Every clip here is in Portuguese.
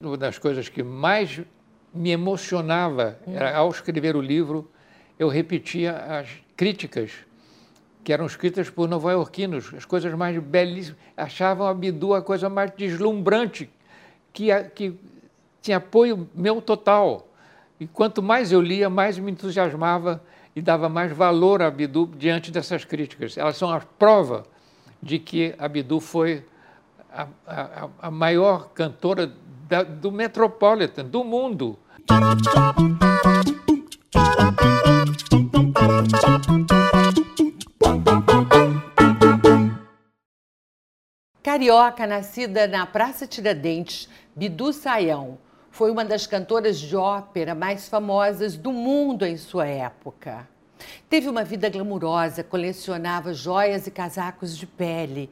Uma das coisas que mais me emocionava era, ao escrever o livro, eu repetia as críticas que eram escritas por nova-iorquinos, as coisas mais belíssimas. Achavam a Bidu a coisa mais deslumbrante, que, que tinha apoio meu total. E quanto mais eu lia, mais me entusiasmava e dava mais valor a Bidu diante dessas críticas. Elas são a prova de que a Bidu foi a, a, a maior cantora da, do Metropolitan, do mundo. Carioca, nascida na Praça Tiradentes, Bidu Saião foi uma das cantoras de ópera mais famosas do mundo em sua época. Teve uma vida glamurosa, colecionava joias e casacos de pele,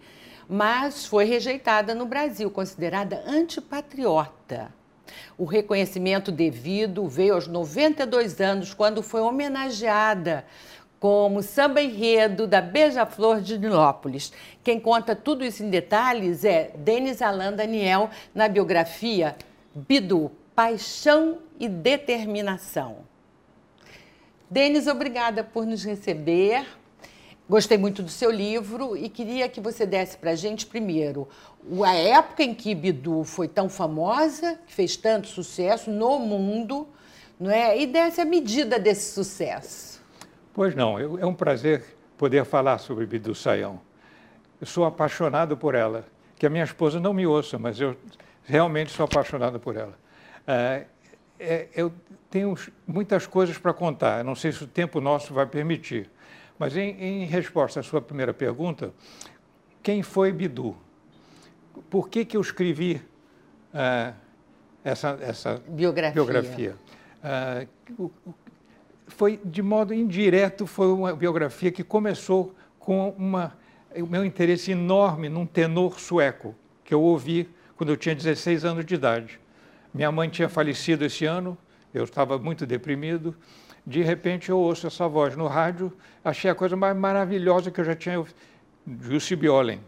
mas foi rejeitada no Brasil, considerada antipatriota. O reconhecimento devido veio aos 92 anos, quando foi homenageada como samba enredo da Beija-Flor de Nilópolis. Quem conta tudo isso em detalhes é Denis Alain Daniel, na biografia Bidu, Paixão e Determinação. Denis, obrigada por nos receber. Gostei muito do seu livro e queria que você desse para a gente, primeiro, a época em que Bidu foi tão famosa, que fez tanto sucesso no mundo, não é? e desse a medida desse sucesso. Pois não, eu, é um prazer poder falar sobre Bidu Sayão. Eu sou apaixonado por ela, que a minha esposa não me ouça, mas eu realmente sou apaixonado por ela. É, é, eu tenho muitas coisas para contar, não sei se o tempo nosso vai permitir. Mas em, em resposta à sua primeira pergunta, quem foi Bidu? Por que, que eu escrevi uh, essa, essa biografia? biografia? Uh, foi de modo indireto, foi uma biografia que começou com uma, o meu interesse enorme num tenor sueco que eu ouvi quando eu tinha 16 anos de idade. Minha mãe tinha falecido esse ano, eu estava muito deprimido de repente eu ouço essa voz no rádio, achei a coisa mais maravilhosa que eu já tinha. Jussi Björlen,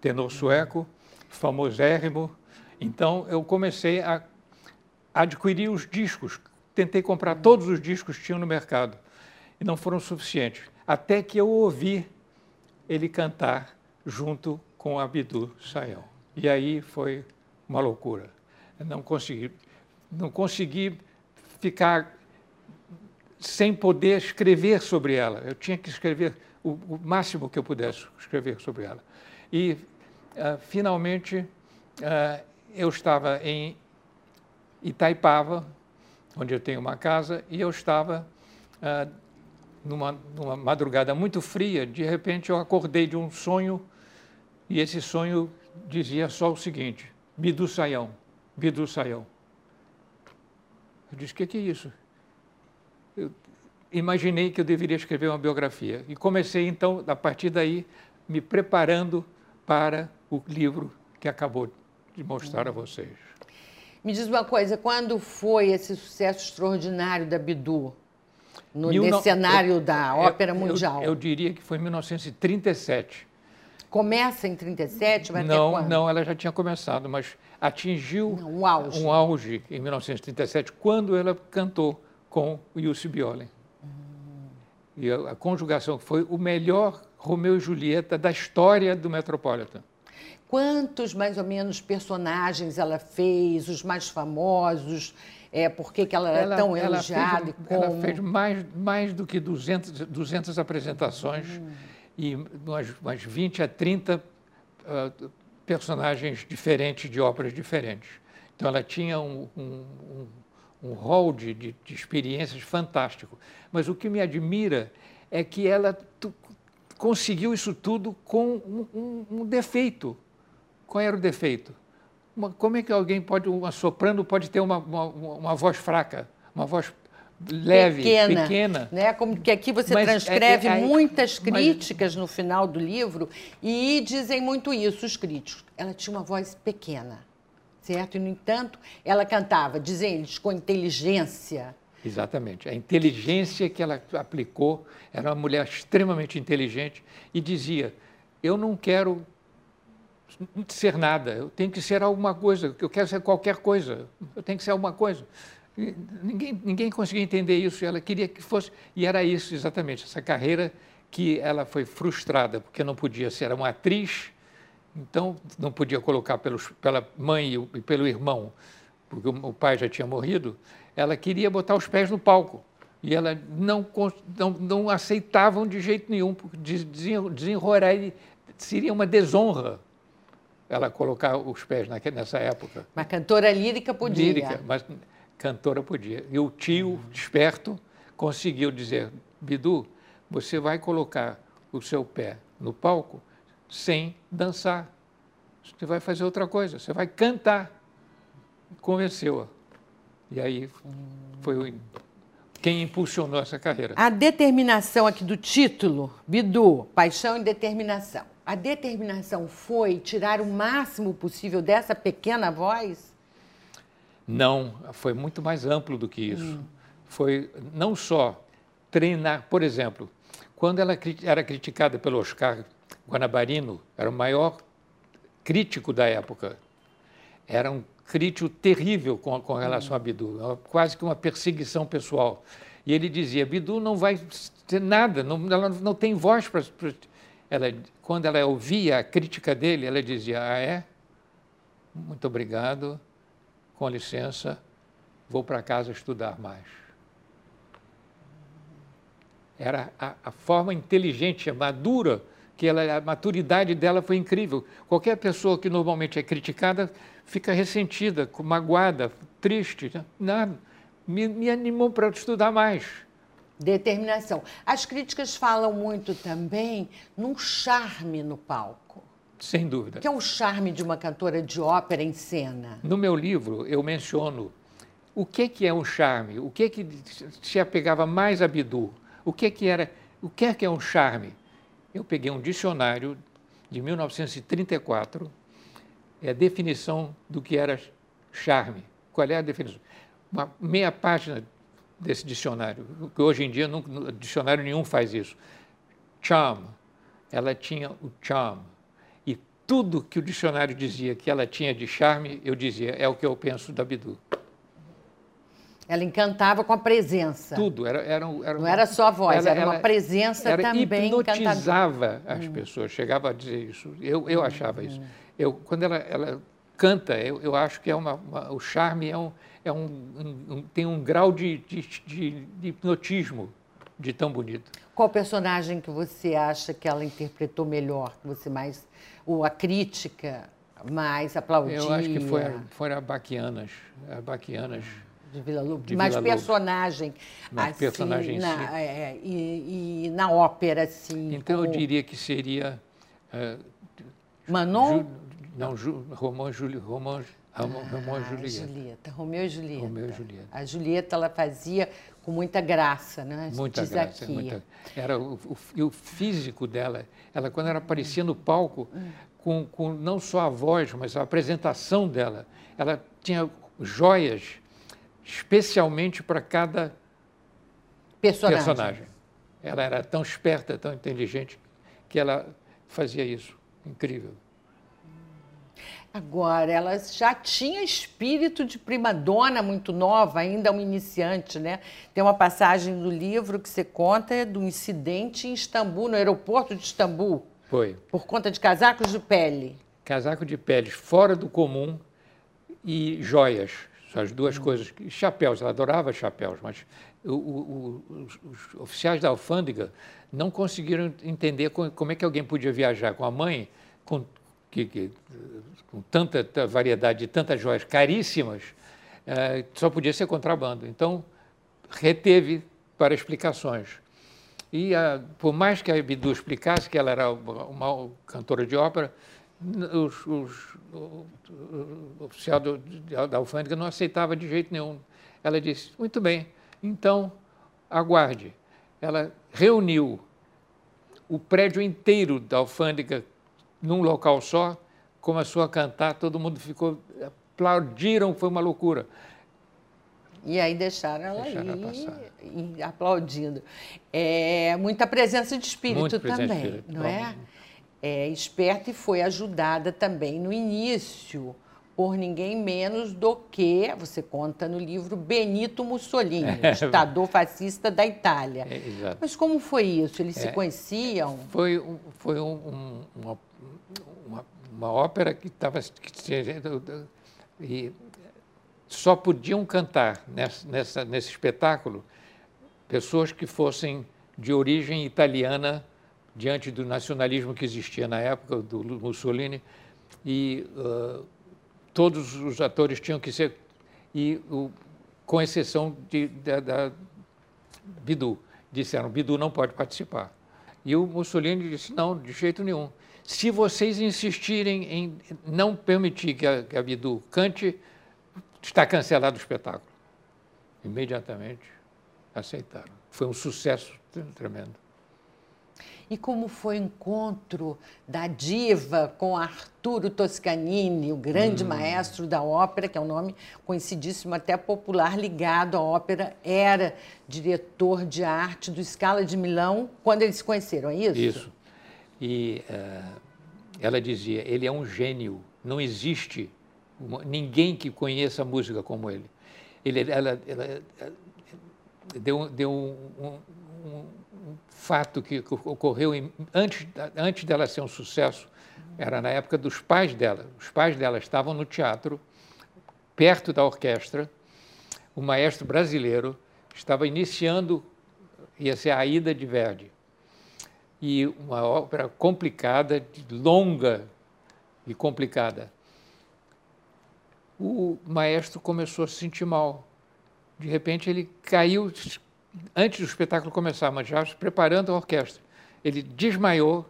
tenor sueco, famosérrimo. Então eu comecei a adquirir os discos, tentei comprar todos os discos que tinham no mercado e não foram suficientes. Até que eu ouvi ele cantar junto com Abdu Sayão. E aí foi uma loucura. Eu não consegui, não consegui ficar sem poder escrever sobre ela. Eu tinha que escrever o, o máximo que eu pudesse escrever sobre ela. E, uh, finalmente, uh, eu estava em Itaipava, onde eu tenho uma casa, e eu estava uh, numa, numa madrugada muito fria. De repente, eu acordei de um sonho, e esse sonho dizia só o seguinte: Bidu Saião, Bidu Saião. Eu disse: o que, que é isso? Eu imaginei que eu deveria escrever uma biografia. E comecei, então, a partir daí, me preparando para o livro que acabou de mostrar a vocês. Me diz uma coisa, quando foi esse sucesso extraordinário da Bidu? No, Mil, nesse cenário eu, da ópera mundial? Eu, eu, diria que foi em 1937. Começa em 37, vai não, quando? Não, ela já tinha começado, mas atingiu não, um, auge. um auge em 1937, quando ela cantou com o Jussi Björlen. E a, a conjugação foi o melhor Romeu e Julieta da história do Metropolitan. Quantos, mais ou menos, personagens ela fez, os mais famosos? É, por que, ela era tão elogiada? Fez, como... Ela fez mais, mais do que 200, 200 apresentações hum. e umas, umas 20 a 30 uh, ah, personagens diferentes de óperas diferentes. Então, ela tinha um, um, um hall de, de, de experiências fantástico. Mas o que me admira é que ela tu, conseguiu isso tudo com um, um, um, defeito. Qual era o defeito? Uma, como é que alguém pode, uma soprano pode ter uma, uma, uma voz fraca, uma voz leve, pequena, pequena. Né? Como que aqui você mas transcreve é, é, muitas críticas mas... no final do livro e dizem muito isso os críticos. Ela tinha uma voz pequena certo? E, no entanto, ela cantava, dizem eles, com inteligência. Exatamente. A inteligência que ela aplicou, era uma mulher extremamente inteligente e dizia: Eu não quero ser nada, eu tenho que ser alguma coisa, eu quero ser qualquer coisa, eu tenho que ser alguma coisa. E ninguém, ninguém conseguia entender isso, ela queria que fosse, e era isso exatamente, essa carreira que ela foi frustrada, porque não podia ser uma atriz, então não podia colocar pelos, pela mãe e pelo irmão, porque o pai já tinha morrido, ela queria botar os pés no palco. E ela não, não, não aceitavam de jeito nenhum, porque desenrolar seria uma desonra ela colocar os pés nessa época. Mas cantora lírica podia. Lírica, mas cantora podia. E o tio, uhum. esperto, conseguiu dizer: Bidu, você vai colocar o seu pé no palco sem dançar. Você vai fazer outra coisa, você vai cantar. Convenceu-a. E aí foi quem impulsionou essa carreira. A determinação aqui do título, Bidu, paixão e determinação. A determinação foi tirar o máximo possível dessa pequena voz? Não, foi muito mais amplo do que isso. Hum. Foi não só treinar, por exemplo, quando ela era criticada pelo Oscar Guanabarino, era o maior crítico da época. Era um crítico terrível com, com relação a Bidu, quase que uma perseguição pessoal. E ele dizia: Bidu não vai ter nada, não, ela não tem voz para. Ela, quando ela ouvia a crítica dele, ela dizia: Ah, é? Muito obrigado, com licença, vou para casa estudar mais. Era a, a forma inteligente, madura que ela, a maturidade dela foi incrível. Qualquer pessoa que normalmente é criticada fica ressentida, magoada, triste. Né? Nada. Me, me animou para estudar mais. Determinação. As críticas falam muito também num charme no palco. Sem dúvida. Que é o charme de uma cantora de ópera em cena. No meu livro, eu menciono o que, que é um charme, o que, que se apegava mais a Bidu, o que, que era, o que é que é um charme eu peguei um dicionário de 1934, é a definição do que era charme. Qual é a definição? Uma meia página desse dicionário, que hoje em dia não, dicionário nenhum faz isso. Charm, ela tinha o charm. E tudo que o dicionário dizia que ela tinha de charme, eu dizia, é o que eu penso da Bidu. Ela encantava com a presença. Tudo. Era, era, era Não era só a voz, ela, era uma presença era também hipnotizava as hum. pessoas, chegava a dizer isso. Eu, eu hum, achava isso. Eu, quando ela, ela canta, eu, eu acho que é uma, uma, o charme é um, é um, um, tem um grau de, de, de, de hipnotismo de tão bonito. Qual personagem que você acha que ela interpretou melhor, que você mais, ou a crítica mais aplaudia? Eu acho que foi, foram a Baquianas, a Baquianas de Vila Lobo, de mais Vila personagem. Mais assim, personagem na, é, e, e, na ópera, assim. Então como... eu diria que seria. Uh, Manon? Ju, não, Ju, Romão, Juli, Romão, Romão, ah, Romão e Julieta. Julieta. Romeu e Julieta. Romeu e Julieta. A Julieta ela fazia com muita graça, né? Muita graça. Muita... Era o, o, o, físico dela. Ela, quando ela aparecia no palco, hum. com, com não só a voz, mas a apresentação dela, ela tinha joias especialmente para cada personagem. personagem. Ela era tão esperta, tão inteligente, que ela fazia isso. Incrível. Agora, ela já tinha espírito de primadona muito nova, ainda um iniciante, né? Tem uma passagem do livro que você conta do incidente em Istambul, no aeroporto de Istambul. Foi. Por conta de casacos de pele. Casaco de pele fora do comum e joias. As duas hum. coisas. Chapéus, ela adorava chapéus, mas o, o, os, os, oficiais da alfândega não conseguiram entender como, é que alguém podia viajar com a mãe, com, que, que, com tanta variedade de tantas joias caríssimas, é, só podia ser contrabando. Então, reteve para explicações. E, a, por mais que a Bidu explicasse que ela era uma, uma cantora de ópera, os, os, o, o oficial do, da alfândega não aceitava de jeito nenhum. Ela disse: muito bem, então aguarde. Ela reuniu o prédio inteiro da alfândega num local só, começou a cantar, todo mundo ficou, aplaudiram, foi uma loucura. E aí deixaram ela deixaram ir e aplaudindo. É, muita presença de espírito Muito também, de espírito. não é? É, esperta e foi ajudada também no início por ninguém menos do que, você conta no livro, Benito Mussolini, é, ditador fascista da Itália. É, Mas como foi isso? Eles é, se conheciam? Foi, foi um, um, uma, uma, uma, ópera que estava... E só podiam cantar nessa, nessa, nesse espetáculo pessoas que fossem de origem italiana diante do nacionalismo que existia na época do Mussolini e uh, todos os atores tinham que ser e o, com exceção de, da, da Bidu disseram Bidu não pode participar. E o Mussolini disse não de jeito nenhum. Se vocês insistirem em não permitir que a, que a Bidu cante está cancelado o espetáculo. Imediatamente aceitaram. Foi um sucesso tremendo e como foi o encontro da diva com Arturo Toscanini, o grande hum. maestro da ópera, que é um nome conhecidíssimo, até popular, ligado à ópera, era diretor de arte do Scala de Milão, quando eles se conheceram, é isso? Isso. E uh, ela dizia, ele é um gênio, não existe uma, ninguém que conheça a música como ele. ele ela, ela, ela deu, deu um, um, um fato que ocorreu em, antes, antes dela ser um sucesso, era na época dos pais dela. Os pais dela estavam no teatro, perto da orquestra. O maestro brasileiro estava iniciando, ia ser a Ida de Verdi. E uma ópera complicada, longa e complicada. O maestro começou a se sentir mal. De repente ele caiu, antes do espetáculo começar, mas já preparando a orquestra. Ele desmaiou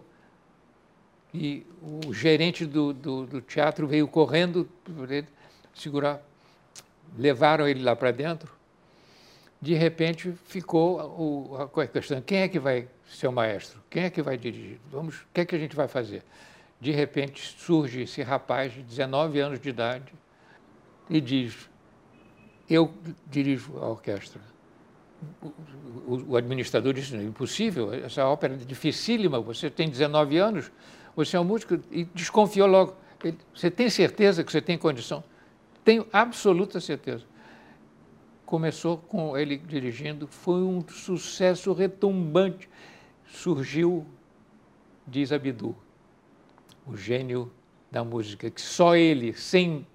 e o gerente do, do, do teatro veio correndo segurar. Levaram ele lá para dentro. De repente ficou o, a questão: quem é que vai ser o maestro? Quem é que vai dirigir? Vamos, o que é que a gente vai fazer? De repente surge esse rapaz de 19 anos de idade e diz: Eu dirijo a orquestra o, o administrador disse, é impossível, essa ópera é dificílima, você tem 19 anos, você é um músico, e desconfiou logo. Ele, você tem certeza que você tem condição? Tenho absoluta certeza. Começou com ele dirigindo, foi um sucesso retumbante. Surgiu, diz Abdu, o gênio da música, que só ele, sem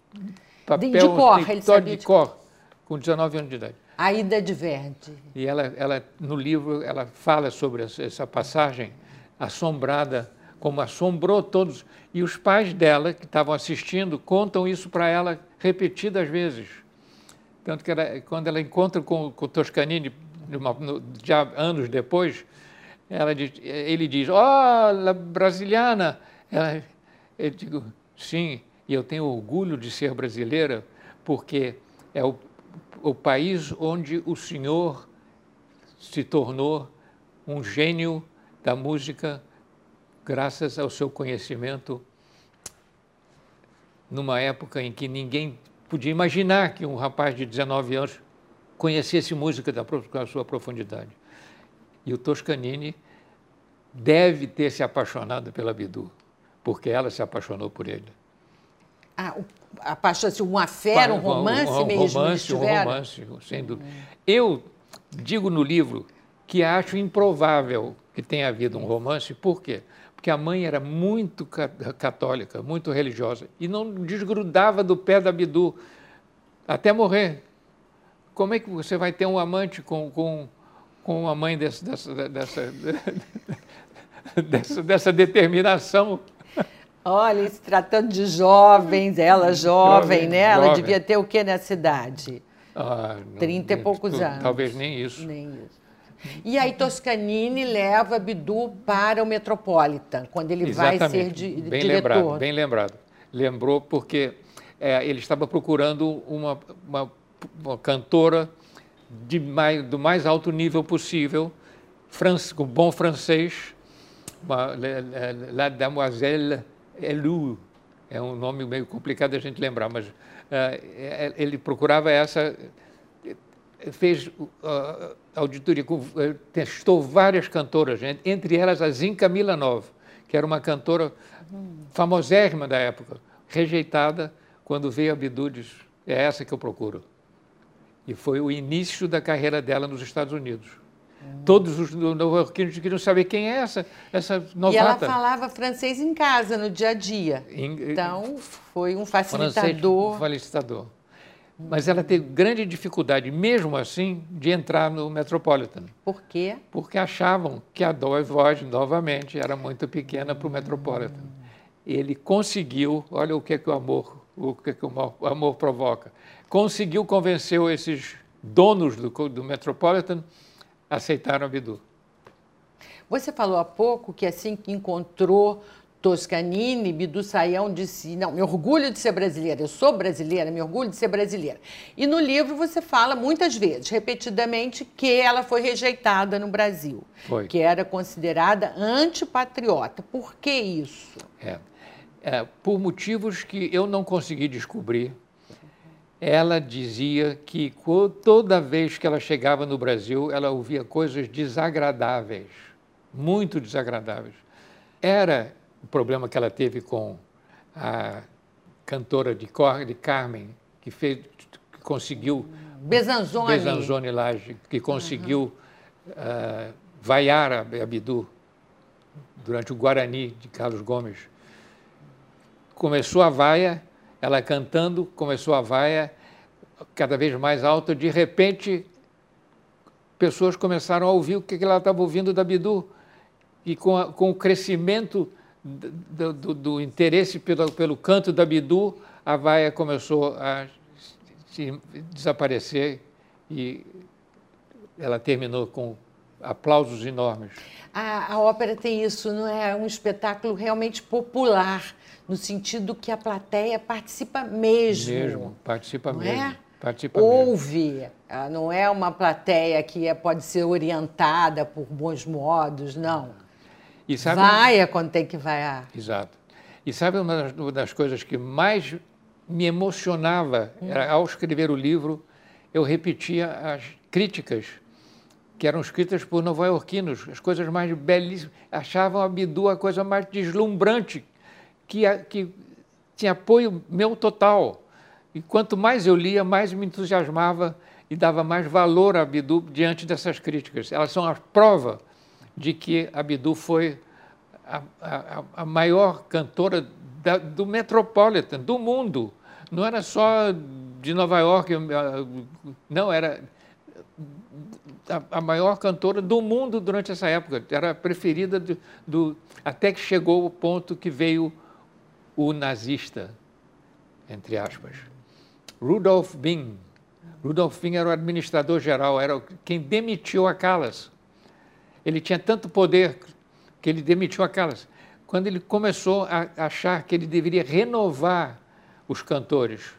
papel, de cor, ele de, de cor, com 19 anos de idade. Aida de Verdi. E ela, ela, no livro, ela fala sobre essa passagem assombrada, como assombrou todos. E os pais dela, que estavam assistindo, contam isso para ela repetidas vezes. Tanto que ela, quando ela encontra com, com Toscanini, no, já anos depois, ela diz, ele diz, oh, brasiliana. Ela, eu digo, sim, e eu tenho orgulho de ser brasileira, porque é o o país onde o senhor se tornou um gênio da música graças ao seu conhecimento numa época em que ninguém podia imaginar que um rapaz de 19 anos conhecesse música da, sua profundidade. E o Toscanini deve ter se apaixonado pela Bidu, porque ela se apaixonou por ele. Ah, a paixão, assim, uma fé, um romance um, um, mesmo? Romance, um romance, sem dúvida. Eu digo no livro que acho improvável que tenha havido um romance, por quê? Porque a mãe era muito católica, muito religiosa, e não desgrudava do pé da Bidu até morrer. Como é que você vai ter um amante com, com, com a mãe dessa, dessa, dessa, dessa, dessa determinação? Olha, se tratando de jovens, ela jovem, jovem né? Ela jovem. devia ter o que nessa idade? Ah, Trinta e poucos anos. Talvez nem isso. Nem isso. E aí Toscanini leva Bidu para o Metropolitan, quando ele Exatamente. vai ser di bem diretor. Lembrado, bem lembrado. Lembrou porque é, ele estava procurando uma, uma, uma cantora mais, do mais alto nível possível, com bom francês, uma, la, la Demoiselle Elu, é um nome meio complicado a gente lembrar, mas uh, ele procurava essa, fez uh, auditoria, testou várias cantoras, entre elas a Zinka Milanov, que era uma cantora famosérrima da época, rejeitada quando veio a Bidu disse, é essa que eu procuro. E foi o início da carreira dela nos Estados Unidos. Todos os nova-iorquinos queriam saber quem é essa, essa novata. E ela falava francês em casa, no dia a dia. Então, foi um facilitador. Francês, facilitador. Mas ela teve grande dificuldade, mesmo assim, de entrar no Metropolitan. Por quê? Porque achavam que a voz, novamente, era muito pequena para o Metropolitan. Ele conseguiu, olha o que, é que o amor, o que, é que o amor provoca, conseguiu convencer esses donos do, do Metropolitan a aceitar a Bidu. Você falou há pouco que assim que encontrou Toscanini, Bidu Saião disse: Não, me orgulho de ser brasileira, eu sou brasileira, me orgulho de ser brasileira. E no livro você fala muitas vezes, repetidamente, que ela foi rejeitada no Brasil, foi. que era considerada antipatriota. Por que isso? É, é, por motivos que eu não consegui descobrir. Ela dizia que toda vez que ela chegava no Brasil, ela ouvia coisas desagradáveis, muito desagradáveis. Era o problema que ela teve com a cantora de, Cor, de Carmen, que, fez, que conseguiu. Bezanzone. Bezanzone Laje, que conseguiu uhum. uh, vaiar a, a Bidu durante o Guarani de Carlos Gomes. Começou a vaia, ela cantando, começou a vaia cada vez mais alta, de repente pessoas começaram a ouvir o que ela estava ouvindo da Bidu. E com, a, com o crescimento do, do, do interesse pelo, pelo canto da Bidu, a vaia começou a se desaparecer e ela terminou com aplausos enormes. A, a, ópera tem isso, não é um espetáculo realmente popular, no sentido que a plateia participa mesmo. Mesmo, participa não mesmo. É? Participa Ouve, mesmo. não é uma plateia que é, pode ser orientada por bons modos, não. E sabe, Vaia quando tem que vaiar. Exato. E sabe uma das, uma das coisas que mais me emocionava hum. era, ao escrever o livro, eu repetia as críticas que eram escritas por nova-iorquinos, as coisas mais belíssimas. Achavam a Bidu a coisa mais deslumbrante, que, que tinha apoio meu total. E quanto mais eu lia, mais me entusiasmava e dava mais valor a Bidu diante dessas críticas. Elas são a prova de que a Bidu foi a, a, a maior cantora da, do Metropolitan, do mundo. Não era só de Nova York, não, era a, a maior cantora do mundo durante essa época. Era a preferida do, do, até que chegou o ponto que veio o nazista, entre aspas. Rudolf Bing. Rudolf Bing era o administrador geral, era quem demitiu a Callas. Ele tinha tanto poder que ele demitiu a Callas. Quando ele começou a achar que ele deveria renovar os cantores,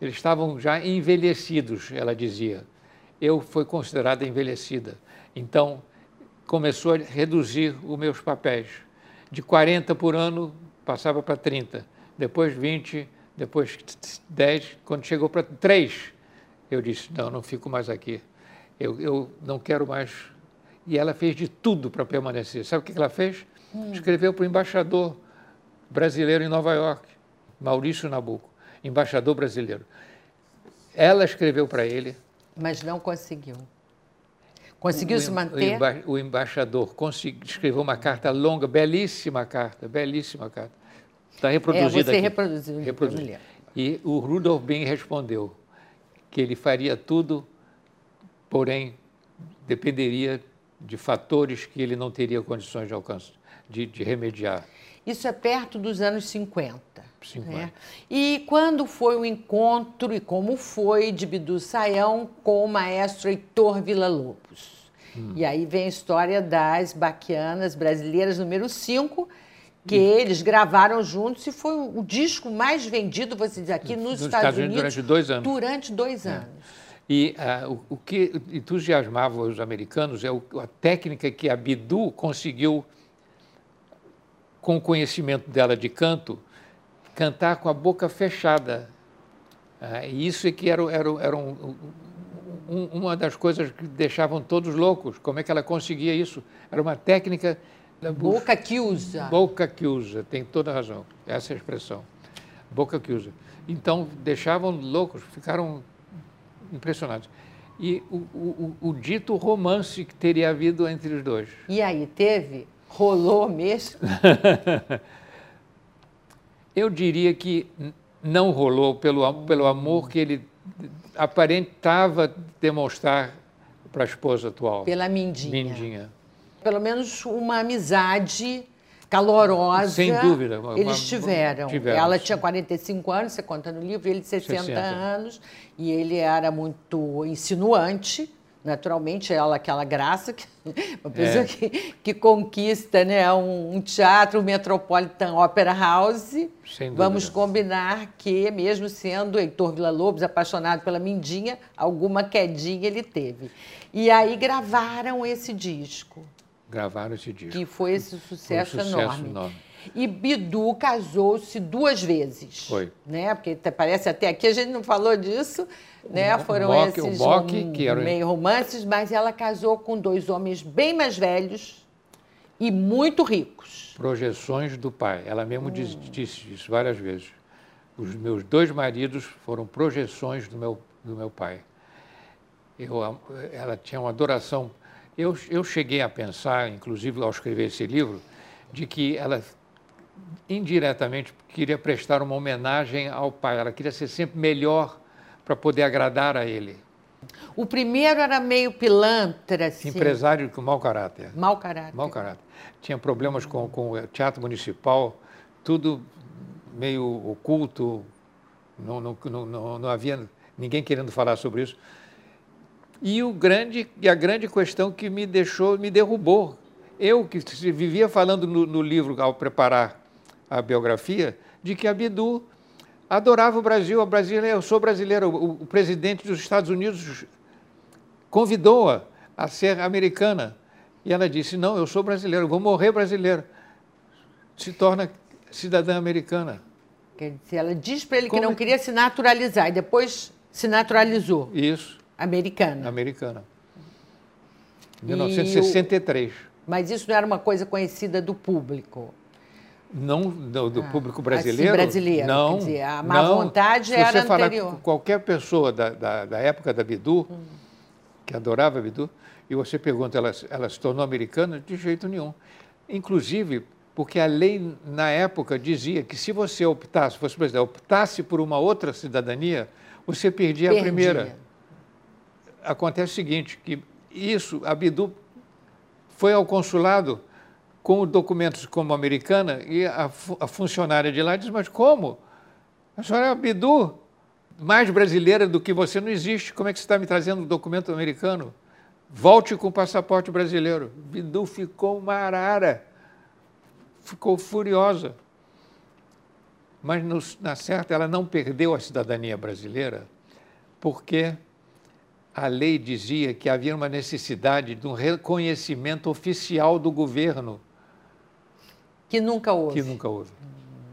eles estavam já envelhecidos, ela dizia. Eu fui considerada envelhecida. Então, começou a reduzir os meus papéis. De 40 por ano, passava para 30. Depois 20, depois 10. Quando chegou para 3, eu disse: não, não fico mais aqui. Eu, eu não quero mais e ela fez de tudo para permanecer. Sabe o que ela fez? Hum. Escreveu para o embaixador brasileiro em Nova York, Maurício Nabuco, embaixador brasileiro. Ela escreveu para ele. Mas não conseguiu. Conseguiu o, se manter? O, emba o embaixador escreveu uma carta longa, belíssima carta, belíssima carta. Está reproduzida é, você aqui. reproduziu. reproduziu. E o Rudolf Bem respondeu que ele faria tudo, porém dependeria de fatores que ele não teria condições de alcance, de, de remediar. Isso é perto dos anos 50. 50. Né? E quando foi o encontro e como foi de Bidu Saião com o maestro Heitor Villa-Lobos? Hum. E aí vem a história das Baquianas Brasileiras número 5, que hum. eles gravaram juntos e foi o disco mais vendido, você diz aqui, nos, nos Estados, Estados Unidos, durante dois anos. Durante dois é. anos. E uh, o, o, que entusiasmava os americanos é o, a técnica que a Bidu conseguiu, com o conhecimento dela de canto, cantar com a boca fechada. Uh, e isso é que era, era, era um, um, uma das coisas que deixavam todos loucos. Como é que ela conseguia isso? Era uma técnica Boca que usa. Boca que usa, tem toda a razão. Essa é a expressão. Boca que usa. Então, deixavam loucos, ficaram impressionados. E o, o, o, dito romance que teria havido entre os dois. E aí, teve? Rolou mesmo? Eu diria que não rolou pelo, pelo amor que ele aparentava demonstrar para a esposa atual. Pela Mindinha. Mindinha. Pelo menos uma amizade calorosa. Sem dúvida. Eles tiveram. tiveram. Ela tinha 45 anos, você conta no livro, ele 60, 60 anos, e ele era muito insinuante naturalmente ela aquela graça que uma pessoa é. que, que conquista né um, um, teatro um Metropolitan Opera House vamos combinar que mesmo sendo Heitor Villa Lobos apaixonado pela Mindinha alguma quedinha ele teve e aí gravaram esse disco gravaram esse disco que foi esse sucesso, foi um sucesso enorme. enorme. E Bidu casou-se duas vezes. Foi. Né? Porque parece até aqui, a gente não falou disso, né? Foram Mock, esses Mock, que era... meio romances, mas ela casou com dois homens bem mais velhos e muito ricos. Projeções do pai. Ela mesmo hum. disse isso várias vezes. Os meus dois maridos foram projeções do meu, do meu pai. Eu, ela tinha uma adoração. Eu, eu cheguei a pensar, inclusive ao escrever esse livro, de que ela indiretamente queria prestar uma homenagem ao pai. Ela queria ser sempre melhor para poder agradar a ele. O primeiro era meio pilantra, assim. Empresário com mau caráter. Mau caráter. Mau caráter. Tinha problemas com, com o teatro municipal, tudo meio oculto, não, não, não, não havia ninguém querendo falar sobre isso. E, o grande, e a grande questão que me deixou, me derrubou. Eu, que vivia falando no, no livro, ao preparar a biografia, de que a Bidu adorava o Brasil, a Brasília, eu sou brasileiro. O, o presidente dos Estados Unidos convidou-a a ser americana. E ela disse: Não, eu sou brasileiro, vou morrer brasileiro. Se torna cidadã americana. Quer dizer, ela diz para ele Como... que não queria se naturalizar e depois se naturalizou. Isso. Americana. Americana. 1963. O... Mas isso não era uma coisa conhecida do público. Não do, do ah, público brasileiro? Assim, brasileiro. Não. Dizer, a má não. vontade Se era você falar com qualquer pessoa da, da, da época da Bidu, hum. que adorava a Bidu, e você pergunta, ela, ela se tornou americana? De jeito nenhum. Inclusive, porque a lei, na época, dizia que se você optasse, fosse presidente, optasse por uma outra cidadania, você perdia, perdia. a primeira. Acontece o seguinte, que isso, a Bidu foi ao consulado com documentos como americana e a, a funcionária de lá diz, mas como? A senhora é Bidu, mais brasileira do que você não existe. Como é que você está me trazendo um documento americano? Volte com o passaporte brasileiro. Bidu ficou uma arara, ficou furiosa. Mas, no, na certa, ela não perdeu a cidadania brasileira, porque a lei dizia que havia uma necessidade de um reconhecimento oficial do governo que nunca houve. Que nunca houve.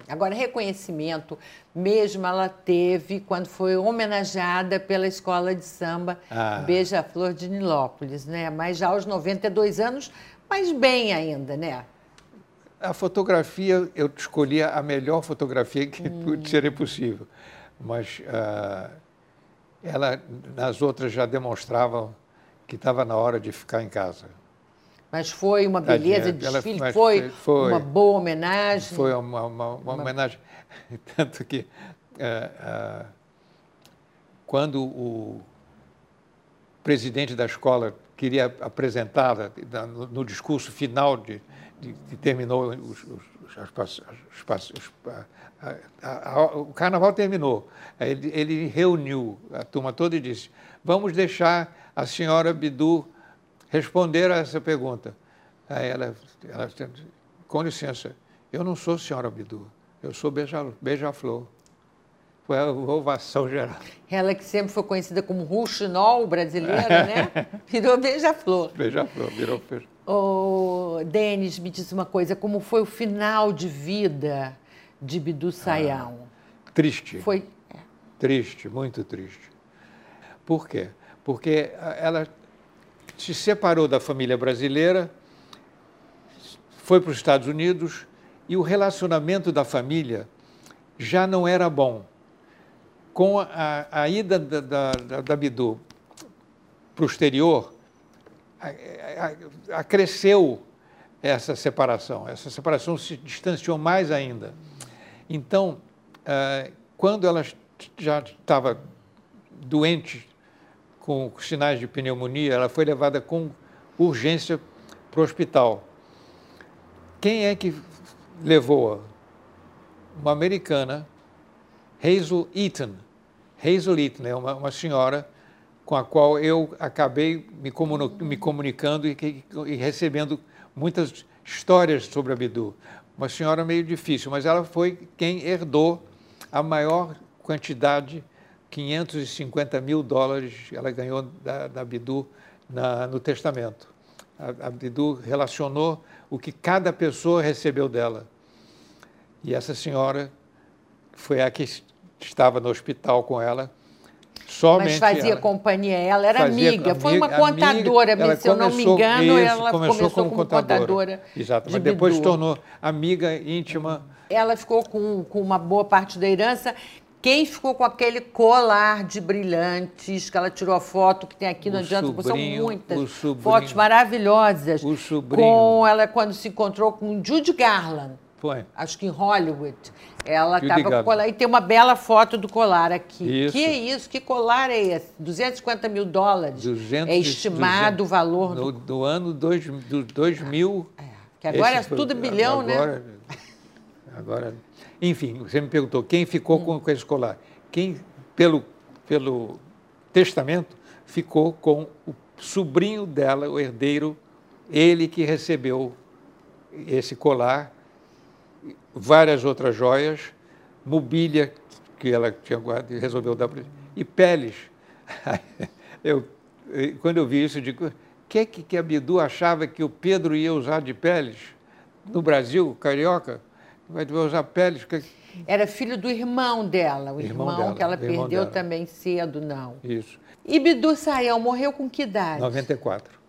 Agora, reconhecimento mesmo ela teve quando foi homenageada pela escola de samba ah. Beija-Flor de Nilópolis, né? Mas já aos 92 anos, mas bem ainda, né? A fotografia, eu escolhi a melhor fotografia que hum. seria possível. Mas uh, ela, nas outras, já demonstrava que estava na hora de ficar em casa. Mas foi uma beleza de desfile, foi, foi, uma boa homenagem. Foi uma, uma, uma homenagem. Tanto que é, é, quando o presidente da escola queria apresentá-la no, no, discurso final de, de, de terminou os, os, os, os a, a, a, o carnaval terminou. Ele, ele reuniu a turma toda e disse: vamos deixar a senhora Bidu responderam a essa pergunta. Aí ela, ela com licença, eu não sou senhora Bidu, eu sou beija-flor. Foi a ovação geral. Ela que sempre foi conhecida como Rouxinol brasileira, né? Virou beija-flor. Beija-flor, virou beija Ô, Denis, me diz uma coisa, como foi o final de vida de Bidu Sayão? Ah, triste. Foi... Triste, muito triste. Por quê? Porque ela se separou da família brasileira, foi para os Estados Unidos e o relacionamento da família já não era bom. Com a, a ida da, da, da, da Bidu para o exterior, acresceu essa separação. Essa separação se distanciou mais ainda. Então, uh, quando ela já estava doente com sinais de pneumonia, ela foi levada com urgência para o hospital. Quem é que levou-a? Uma americana, Hazel Eaton. Hazel Eaton é uma, uma senhora com a qual eu acabei me, me comunicando e, e, recebendo muitas histórias sobre a Bidu. Uma senhora meio difícil, mas ela foi quem herdou a maior quantidade, 550 mil dólares, ela ganhou da, da Bidu na, no testamento. A, a Bidu relacionou o que cada pessoa recebeu dela. E essa senhora foi a que estava no hospital com ela. Somente Mas fazia ela. companhia, ela era amiga, foi uma contadora, amiga, se eu não me engano, isso, ela começou, começou como, como contadora. contadora. Exato, mas depois se tornou amiga íntima. Ela ficou com, com uma boa parte da herança quem ficou com aquele colar de brilhantes que ela tirou a foto que tem aqui, não o adianta, sobrinho, são muitas fotos maravilhosas. O sobrinho. Com ela quando se encontrou com Judy Garland. Foi. Acho que em Hollywood. Ela estava com o colar. E tem uma bela foto do colar aqui. Isso. Que é isso? Que colar é esse? 250 mil dólares. 200, é estimado 200, o valor. No, do... do ano dois, do 2000. É, que agora é tudo bilhão, agora, né? Agora. Enfim, você me perguntou quem ficou com, com esse colar. Quem, pelo, pelo testamento, ficou com o sobrinho dela, o herdeiro, ele que recebeu esse colar, várias outras joias, mobília que ela tinha guardado e resolveu dar para e peles. Eu, quando eu vi isso, eu digo, o que é que a Bidu achava que o Pedro ia usar de peles no Brasil, carioca? Vai usar peles. Era filho do irmão dela, o irmão, irmão dela, que ela perdeu dela. também cedo, não. Isso. E Bidu Sayão morreu com que idade? 94.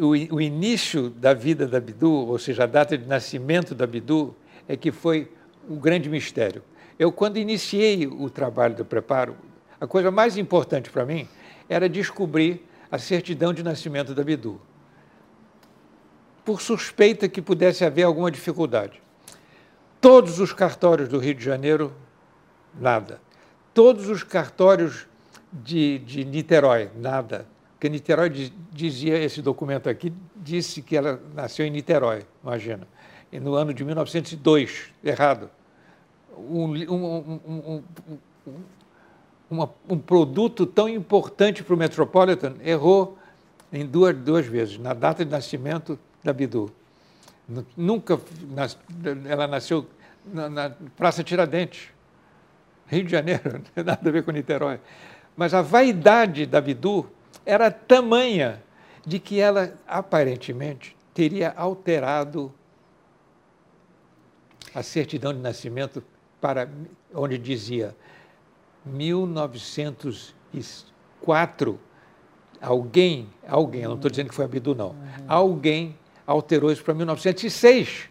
O, o início da vida da Bidu, ou seja, a data de nascimento da Bidu, é que foi um grande mistério. Eu, quando iniciei o trabalho do preparo, a coisa mais importante para mim era descobrir a certidão de nascimento da Bidu. Por suspeita que pudesse haver alguma dificuldade. Todos os cartórios do Rio de Janeiro, nada. Todos os cartórios de, de Niterói, nada. Porque Niterói dizia, esse documento aqui, disse que ela nasceu em Niterói, imagina. E no ano de 1902, errado. Um, um, um, uma, um produto tão importante para o Metropolitan errou em duas, duas vezes, na data de nascimento da Bidu. Nunca, ela nasceu na, na, Praça Tiradentes, Rio de Janeiro, não tem nada a ver com Niterói. Mas a vaidade da Bidu era tamanha de que ela aparentemente teria alterado a certidão de nascimento para onde dizia 1904 alguém, alguém, eu não estou dizendo que foi a Bidu não, uhum. alguém alterou isso para 1906.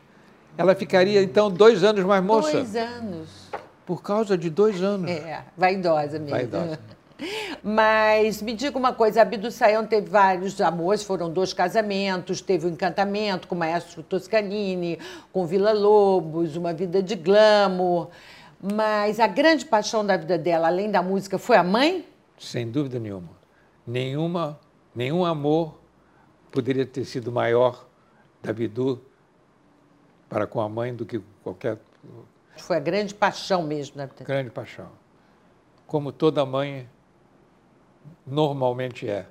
Ela ficaria, então, dois anos mais moça. Dois anos. Por causa de dois anos. É, vaidosa mesmo. Vaidosa. Mas me diga uma coisa, a Bidu Sayão teve vários amores, foram dois casamentos, teve o um encantamento com o maestro Toscanini, com Vila Lobos, uma vida de glamour. Mas a grande paixão da vida dela, além da música, foi a mãe? Sem dúvida nenhuma. Nenhuma, nenhum amor poderia ter sido maior da Bidu para com a mãe do que qualquer. Foi a grande paixão mesmo, né? Grande paixão. Como toda mãe normalmente é.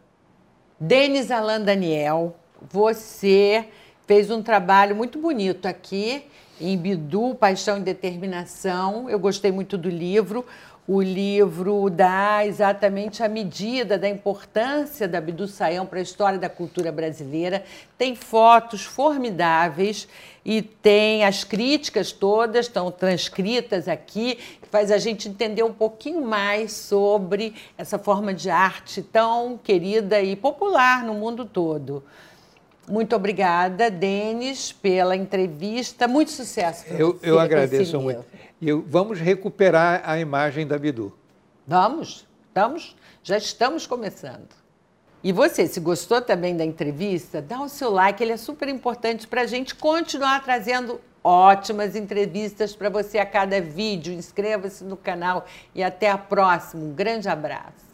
Denis Alain Daniel, você fez um trabalho muito bonito aqui em Bidu, Paixão e Determinação. Eu gostei muito do livro. O livro dá exatamente a medida da importância da Bidu Sayão para a história da cultura brasileira. Tem fotos formidáveis e tem as críticas todas, estão transcritas aqui, que faz a gente entender um pouquinho mais sobre essa forma de arte tão querida e popular no mundo todo. Muito obrigada, Denis, pela entrevista. Muito sucesso para eu, você. Eu agradeço muito. Eu, vamos recuperar a imagem da Bidu. Vamos, estamos, já estamos começando. E você, se gostou também da entrevista, dá o seu like, ele é super importante para a gente continuar trazendo ótimas entrevistas para você a cada vídeo. Inscreva-se no canal e até a próxima. Um grande abraço.